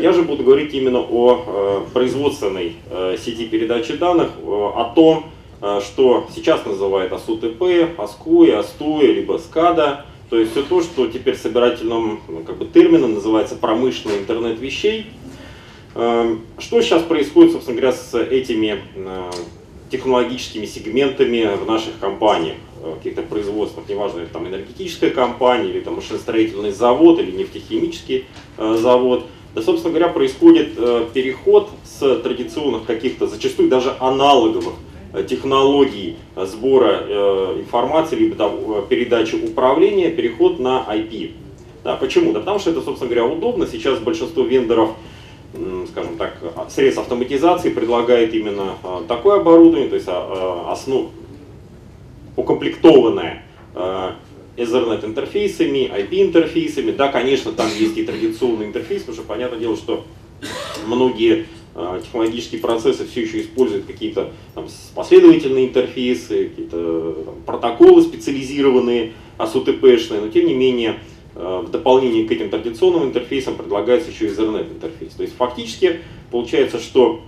Я же буду говорить именно о производственной сети передачи данных, о том, что сейчас называют АСУТП, АСКУИ, АСТУИ, либо СКАДА. То есть все то, что теперь собирательным ну, как бы, термином называется промышленный интернет вещей. Что сейчас происходит, собственно говоря, с этими технологическими сегментами в наших компаниях, э, каких-то производствах, неважно, это там энергетическая компания, или там машиностроительный завод, или нефтехимический э, завод, да, собственно говоря, происходит э, переход с традиционных каких-то, зачастую даже аналоговых технологий сбора информации, либо там, передачи управления, переход на IP. Да, почему? Да потому что это, собственно говоря, удобно. Сейчас большинство вендоров скажем так, средств автоматизации предлагает именно а, такое оборудование, то есть а, а, основ, укомплектованное Ethernet интерфейсами, IP интерфейсами. Да, конечно, там есть и традиционный интерфейс, потому что понятное дело, что многие технологические процессы все еще используют какие-то последовательные интерфейсы, какие-то протоколы специализированные, ASUTP-шные, но тем не менее Э, в дополнение к этим традиционным интерфейсам предлагается еще Ethernet интерфейс. То есть фактически получается, что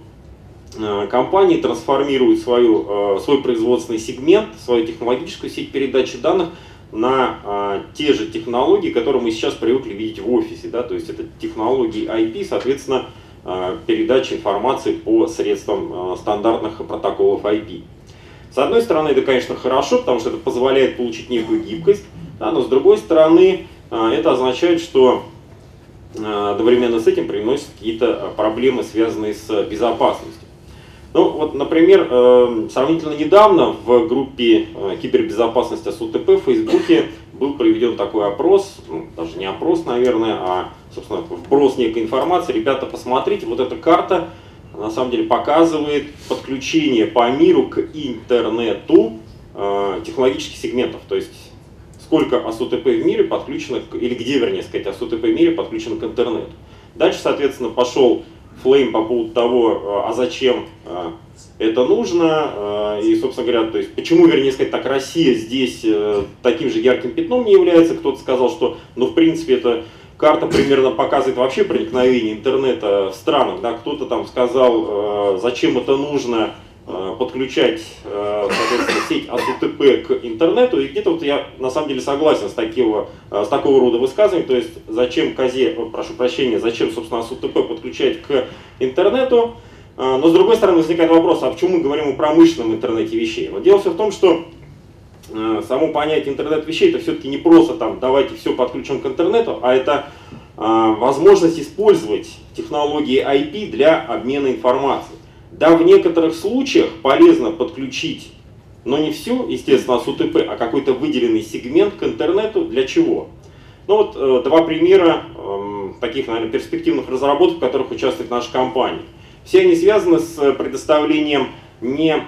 э, компании трансформируют свою, свой производственный сегмент, свою технологическую сеть передачи данных на те же технологии, которые мы сейчас привыкли видеть в офисе. Да? То есть это технологии IP, соответственно, передача информации по средствам стандартных протоколов IP. С одной стороны, это, конечно, хорошо, потому что это позволяет получить некую гибкость, да, но с другой стороны, а, это означает, что а, одновременно с этим приносят какие-то а, проблемы, связанные с безопасностью. Ну вот, например, э, сравнительно недавно в группе кибербезопасности СУТП в Фейсбуке был проведен такой опрос, ну, даже не опрос, наверное, а, собственно, вброс некой информации. Ребята, посмотрите, вот эта карта на самом деле показывает подключение по миру к интернету технологических сегментов. То есть сколько АСУТП в мире подключено, или где, вернее сказать, АСУТП в мире подключено к интернету. Дальше, соответственно, пошел флейм по поводу того, а зачем а, это нужно, а, и, собственно говоря, то есть, почему, вернее сказать, так Россия здесь э, таким же ярким пятном не является. Кто-то сказал, что, ну, в принципе, это карта примерно показывает вообще проникновение интернета в странах, да, кто-то там сказал, э, зачем это нужно, Э, подключать, э, сеть от УТП к интернету. И где-то вот я на самом деле согласен с такого, э, с такого рода высказываний. То есть зачем КАЗе, прошу прощения, зачем, собственно, СУТП подключать к интернету. Но с другой стороны возникает вопрос, а почему мы говорим о промышленном интернете вещей? Но дело все в том, что само понятие интернет вещей это все-таки не просто там давайте все подключим к интернету, а это возможность использовать технологии IP для обмена информацией. Да, в некоторых случаях полезно подключить, но не всю, естественно, с УТП, а какой-то выделенный сегмент к интернету. Для чего? Ну вот э, два примера э, таких, наверное, перспективных разработок, в которых участвует наша компания. Все они связаны с предоставлением не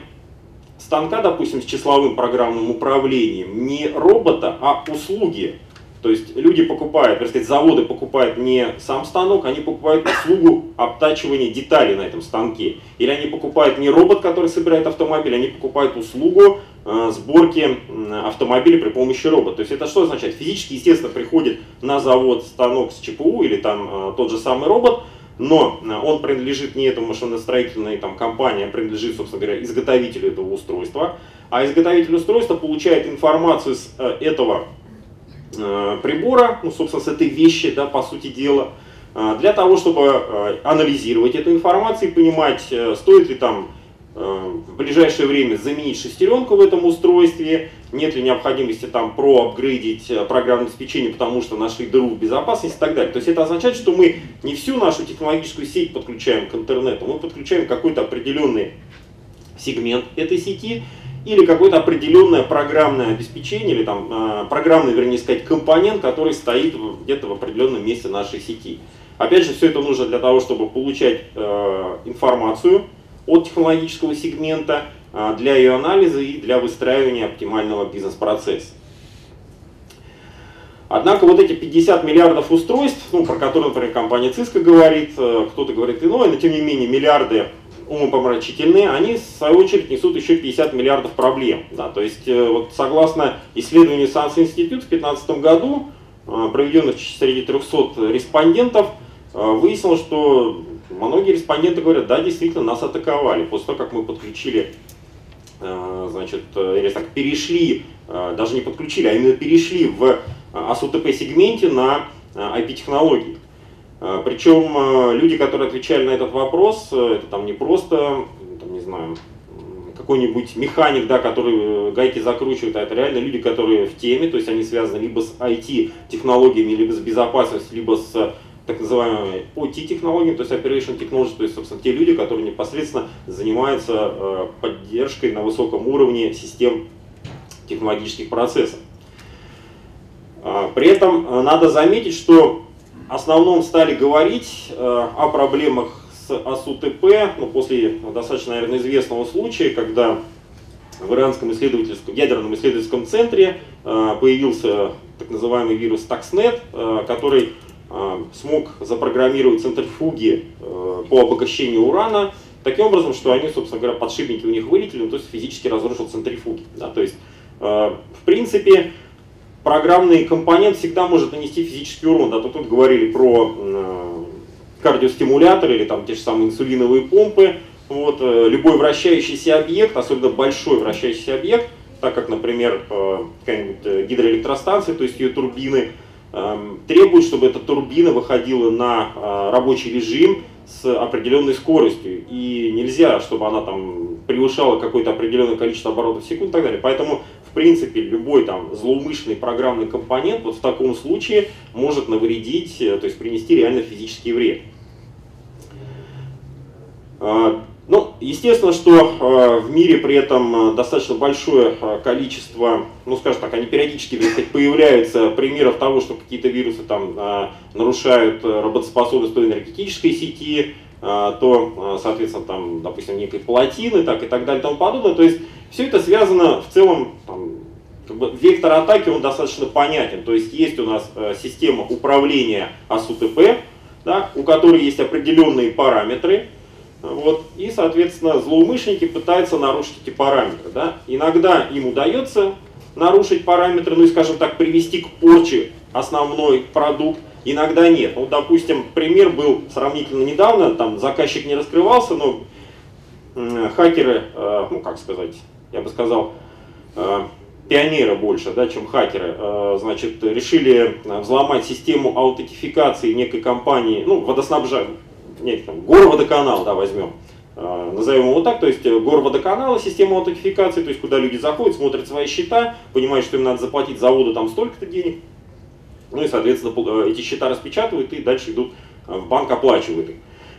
станка, допустим, с числовым программным управлением, не робота, а услуги то есть люди покупают, так сказать, заводы покупают не сам станок, они покупают услугу обтачивания деталей на этом станке. Или они покупают не робот, который собирает автомобиль, они покупают услугу э, сборки автомобиля при помощи робота. То есть это что означает? Физически, естественно, приходит на завод станок с ЧПУ или там э, тот же самый робот, но э, он принадлежит не этому машиностроительной там, компании, а принадлежит, собственно говоря, изготовителю этого устройства. А изготовитель устройства получает информацию с э, этого прибора, ну, собственно, с этой вещи, да, по сути дела, э, для того, чтобы э, анализировать эту информацию и понимать, стоит ли там в ближайшее время заменить шестеренку в этом устройстве, нет ли необходимости там проапгрейдить программное обеспечение, потому что нашли дыру в безопасности и так далее. То есть это означает, что мы не всю нашу технологическую сеть подключаем к интернету, мы подключаем какой-то определенный сегмент этой сети, или какое-то определенное программное обеспечение, или там а, программный, вернее сказать, компонент, который стоит где-то в определенном месте нашей сети. Опять же, все это нужно для того, чтобы получать э, информацию от технологического сегмента э, для ее анализа и для выстраивания оптимального бизнес-процесса. Однако вот эти 50 миллиардов устройств, ну, про которые, например, компания Cisco говорит, э, кто-то говорит иное, но тем не менее миллиарды умопомрачительные, они в свою очередь несут еще 50 миллиардов проблем. Да, то есть э, вот согласно исследованию Санс Институт в 2015 году, э, проведенных среди 300 респондентов, выяснилось, что многие респонденты говорят, да, действительно, нас атаковали. После того, как мы подключили, значит, или так, перешли, даже не подключили, а именно перешли в ASUTP-сегменте на IP-технологии. Причем люди, которые отвечали на этот вопрос, это там не просто, там, не знаю, какой-нибудь механик, да, который э, гайки закручивает, а это реально люди, которые в теме, то есть они связаны либо с IT-технологиями, либо с безопасностью, либо с так называемыми OT-технологиями, то есть Operation Technology, то есть, собственно, те люди, которые непосредственно занимаются э, поддержкой на высоком уровне систем технологических процессов. А, при этом э, надо заметить, что основном стали говорить о проблемах АСУТП, ну, после достаточно, наверное, известного случая, когда в иранском исследовательском, ядерном исследовательском центре э, появился так называемый вирус Stuxnet, э, который э, смог запрограммировать центрифуги по обогащению урана таким образом, что они, собственно говоря, подшипники у них вылетели, ну, то есть физически разрушил центрифуги. Да, то есть, в принципе, программный компонент всегда может нанести физический урон. Да, тут, тут говорили про кардиостимуляторы или там те же самые инсулиновые помпы. Вот, э, любой вращающийся объект, особенно большой вращающийся объект, так как, например, э, какая-нибудь э, гидроэлектростанция, то есть ее турбины, эм, требует, чтобы эта турбина выходила на рабочий режим с определенной скоростью. И нельзя, чтобы она там превышала какое-то определенное количество оборотов в секунду и так далее. Поэтому, в принципе, любой там злоумышленный программный компонент вот в таком случае может навредить, то есть принести реально физический вред. А, ну, естественно, что а, в мире при этом достаточно большое а, количество, ну, скажем так, они периодически сказать, появляются примеров того, что какие-то вирусы там нарушают работоспособность той энергетической сети, то, соответственно, там, допустим, некой плотины, так и так далее и тому подобное. То есть все это связано в целом, вектор атаки, он достаточно понятен. То есть есть у нас система управления АСУТП, да, у которой есть определенные параметры, вот, и, соответственно, злоумышленники пытаются нарушить эти параметры. Да? Иногда им удается нарушить параметры, ну и, скажем так, привести к порче основной продукт, иногда нет. Ну, допустим, пример был сравнительно недавно, там заказчик не раскрывался, но хакеры, э, ну как сказать, я бы сказал, э, пионеры больше, да, чем хакеры, э, значит, решили взломать систему аутентификации некой компании, ну, водоснабжения, нет, там, горводоканал, да, возьмем, э, назовем его так, то есть э, горводоканал, система аутентификации, то есть куда люди заходят, смотрят свои счета, понимают, что им надо заплатить за воду там столько-то денег, ну и, соответственно, э, эти счета распечатывают и дальше идут в банк, оплачивают их.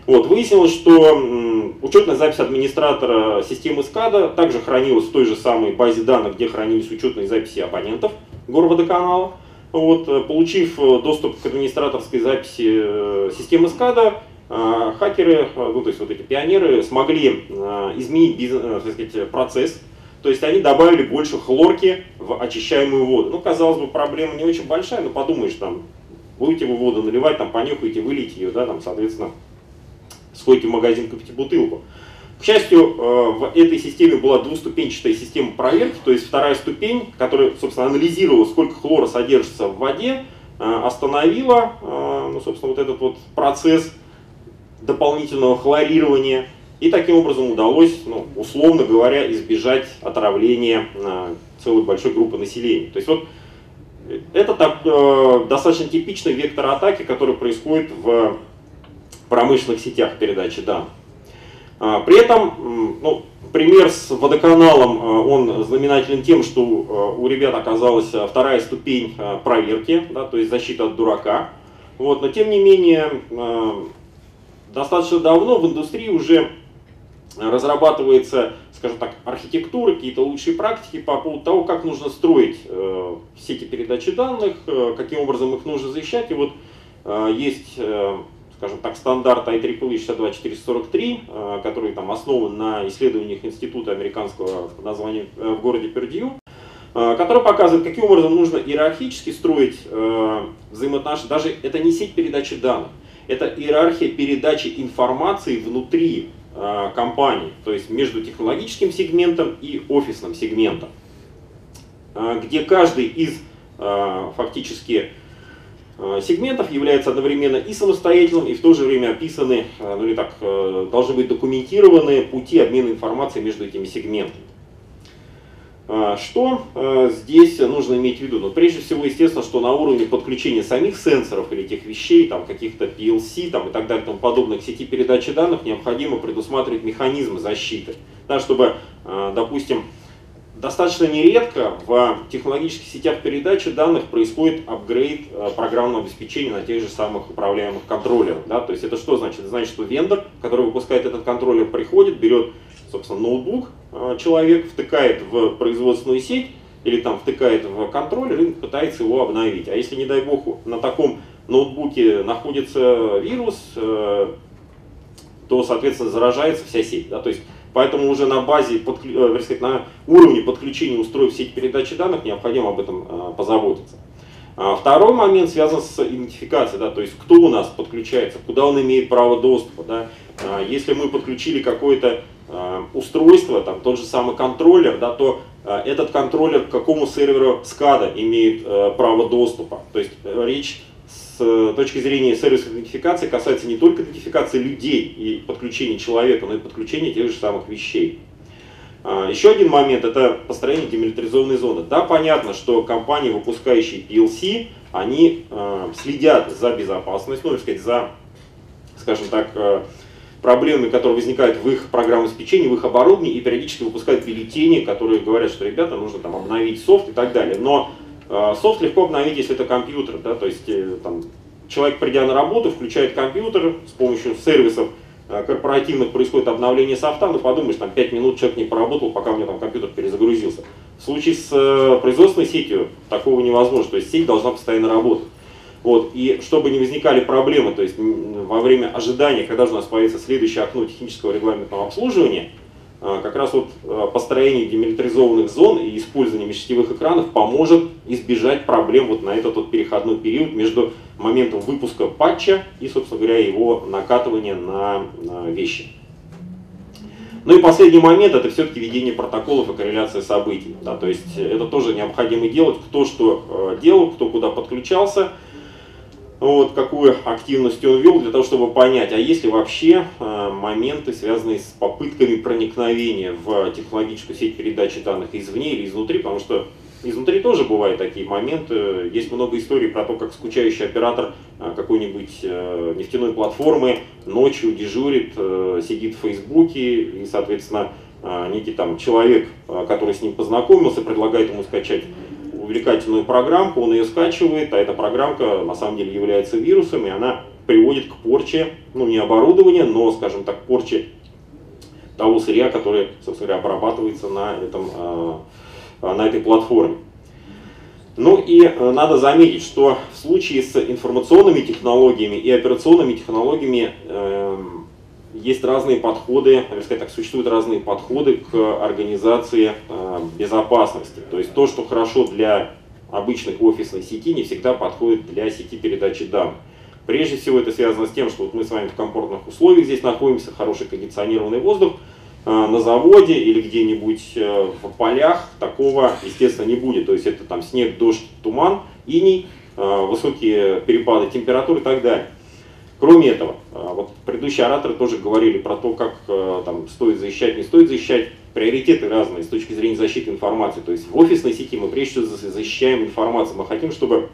Вот, выяснилось, что учетная запись администратора системы SCADA также хранилась в той же самой базе данных, где хранились учетные записи абонентов горводоканала. Вот, получив доступ к администраторской записи системы SCADA, а, хакеры, ну то есть вот эти пионеры, смогли изменить бизнес, э, так сказать, процесс, то есть они добавили больше хлорки в очищаемую воду. Ну, казалось бы, проблема не очень большая, но подумаешь, там, будете вы воду наливать, там, понюхаете, вылейте ее, да, там, соответственно, сходите в магазин, купите бутылку. К счастью, э, в этой системе была двуступенчатая система проверки, то есть вторая ступень, которая, собственно, анализировала, сколько хлора содержится в воде, э, остановила, ну, собственно, вот этот вот процесс, дополнительного хлорирования. И таким образом удалось, ну, условно говоря, избежать отравления э, целой большой группы населения. То есть вот это так, э, достаточно типичный вектор атаки, который происходит в промышленных сетях передачи данных. А, при этом, ну, пример с водоканалом, э, он знаменателен тем, что у ребят оказалась вторая ступень проверки, да, то есть защита от дурака. Вот, но тем не менее, достаточно давно в индустрии уже разрабатывается, скажем так, архитектура, какие-то лучшие практики по поводу того, как нужно строить э, сети передачи данных, э, каким образом их нужно защищать. И вот э, есть, э, скажем так, стандарт IEEE 62443, э, который там основан на исследованиях института американского под названием э, в городе Пердью, э, который показывает, каким образом нужно иерархически строить взаимоотношения. Даже это не сеть передачи данных, это иерархия передачи информации внутри компании, то есть между технологическим сегментом и офисным сегментом, где каждый из фактически сегментов является одновременно и самостоятельным, и в то же время описаны, ну или так, должны быть документированы пути обмена информацией между этими сегментами. Что э, здесь нужно иметь в виду? Ну, прежде всего, естественно, что на уровне подключения самих сенсоров или этих вещей, там, каких-то PLC там, и так далее, тому подобное, к сети передачи данных необходимо предусматривать механизмы защиты. Да, чтобы, э, допустим, достаточно нередко в технологических сетях передачи данных происходит апгрейд э, программного обеспечения на тех же самых управляемых контроллерах. Да? То есть это что значит? Это значит, что вендор, который выпускает этот контроллер, приходит, берет собственно, ноутбук а, человек втыкает в производственную сеть или там втыкает в контроллер и пытается его обновить. А если, не дай бог, на таком ноутбуке находится вирус, э, то, соответственно, заражается вся сеть. Да? То есть, поэтому уже на базе. Э, сказать, на уровне подключения устройств сети передачи данных необходимо об этом э, позаботиться. А второй момент связан с идентификацией, да, то есть кто у нас подключается, куда он имеет право доступа. Да. А если мы подключили какое-то Э, устройство, там тот же самый контроллер, да, то этот контроллер к какому серверу SCADA имеет право доступа. То есть речь с точки зрения сервисной идентификации касается не только идентификации людей и подключения человека, но и подключения тех же самых вещей. Еще один момент – это построение демилитаризованной зоны. Да, понятно, что компании, выпускающие PLC, они следят за безопасностью, ну, сказать, за, скажем так, проблемы, которые возникают в их программном обеспечении, в их оборудовании, и периодически выпускают бюллетени, которые говорят, что ребята, нужно там обновить софт и так далее. Но э, софт легко обновить, если это компьютер, да, то есть э, там, человек, придя на работу, включает компьютер с помощью сервисов э, корпоративных происходит обновление софта, ну подумаешь, там 5 минут человек не поработал, пока у него там компьютер перезагрузился. В случае с э, производственной сетью такого невозможно, то есть сеть должна постоянно работать. Вот, и чтобы не возникали проблемы, то есть во время ожидания, когда же у нас появится следующее окно технического регламентного обслуживания, а, как раз вот а, построение демилитаризованных зон и использование межсетевых экранов поможет избежать проблем вот на этот вот переходной период между моментом выпуска патча и, собственно говоря, его накатывания на вещи. Ну и последний момент это все-таки ведение протоколов и корреляция событий. Да, то есть это тоже необходимо делать, кто что э, делал, кто куда подключался вот, какую активность он вел, для того, чтобы понять, а есть ли вообще э, моменты, связанные с попытками проникновения в технологическую сеть передачи данных извне или изнутри, потому что изнутри тоже бывают такие моменты. Есть много историй про то, как скучающий оператор э, какой-нибудь э, нефтяной платформы ночью дежурит, сидит в Фейсбуке и, соответственно, некий там человек, который с ним познакомился, предлагает ему скачать увлекательную программку, он ее скачивает, а эта программка на самом деле является вирусом, и она приводит к порче, ну не оборудования, но, скажем так, порче того сырья, которое, собственно говоря, обрабатывается на, этом, а, а, на этой платформе. Ну и э, надо заметить, что в случае с информационными технологиями и операционными технологиями эм, есть разные подходы, сказать так, существуют разные подходы к организации э, безопасности. То есть то, что хорошо для обычных офисной сети, не всегда подходит для сети передачи данных. Прежде всего это связано с тем, что вот мы с вами в комфортных условиях здесь находимся, хороший кондиционированный воздух, э, на заводе или где-нибудь э, в полях такого, естественно, не будет. То есть это там снег, дождь, туман, иней, высокие перепады температуры и так далее. Кроме этого, а, вот предыдущие ораторы тоже говорили про то, как а, там, стоит защищать, не стоит защищать. Приоритеты разные с точки зрения защиты информации. То есть в офисной сети мы прежде всего защищаем информацию. Мы хотим, чтобы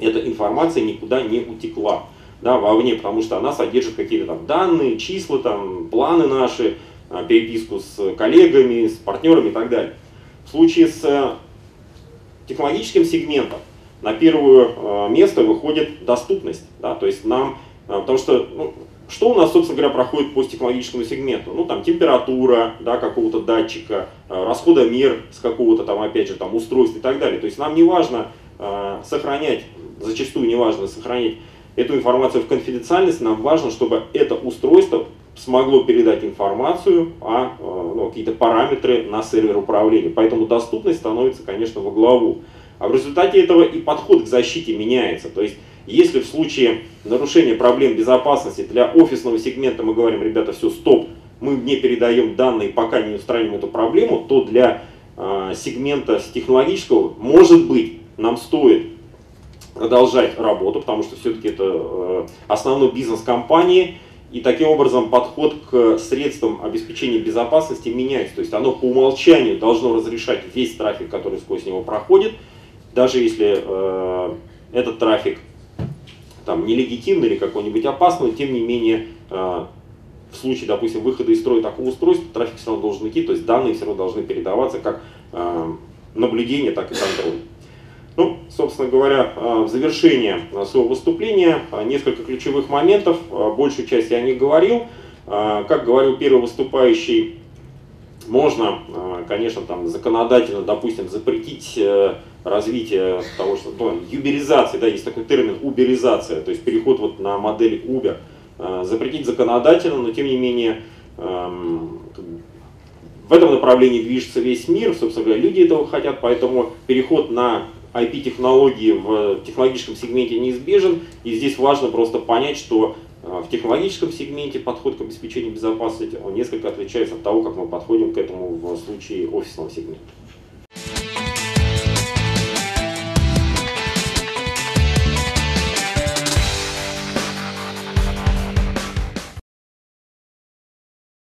эта информация никуда не утекла да, вовне, потому что она содержит какие-то там данные, числа, там, планы наши, а, переписку с коллегами, с партнерами и так далее. В случае с технологическим сегментом на первое место выходит доступность. Да, то есть нам потому что, ну, что у нас, собственно говоря, проходит по технологическому сегменту? Ну, там, температура, да, какого-то датчика, а, расходомер с какого-то там, опять же, там, устройства и так далее. То есть нам не важно э, сохранять, зачастую не важно сохранять эту информацию в конфиденциальности, нам важно, чтобы это устройство смогло передать информацию, а ну, какие-то параметры на сервер управления. Поэтому доступность становится, конечно, во главу. А в результате этого и подход к защите меняется. То есть если в случае нарушения проблем безопасности для офисного сегмента мы говорим, ребята, все, стоп, мы не передаем данные, пока не устраним эту проблему, то для э, сегмента технологического, может быть, нам стоит продолжать работу, потому что все-таки это э, основной бизнес компании, и таким образом подход к средствам обеспечения безопасности меняется. То есть оно по умолчанию должно разрешать весь трафик, который сквозь него проходит, даже если э, этот трафик там, нелегитимный или какой-нибудь опасный, тем не менее э, в случае, допустим, выхода из строя такого устройства, трафик все равно должен идти, то есть данные все равно должны передаваться как э, наблюдение, так и контроль. Ну, собственно говоря, э, в завершение своего выступления несколько ключевых моментов, большую часть я не говорил. Как говорил первый выступающий, можно, конечно, там законодательно, допустим, запретить развитие того, что ну, юберизации, да, есть такой термин уберизация, то есть переход вот на модель Uber, запретить законодательно, но тем не менее эм, в этом направлении движется весь мир, собственно говоря, люди этого хотят, поэтому переход на IP-технологии в технологическом сегменте неизбежен, и здесь важно просто понять, что э, в технологическом сегменте подход к обеспечению безопасности он несколько отличается от того, как мы подходим к этому в случае офисного сегмента.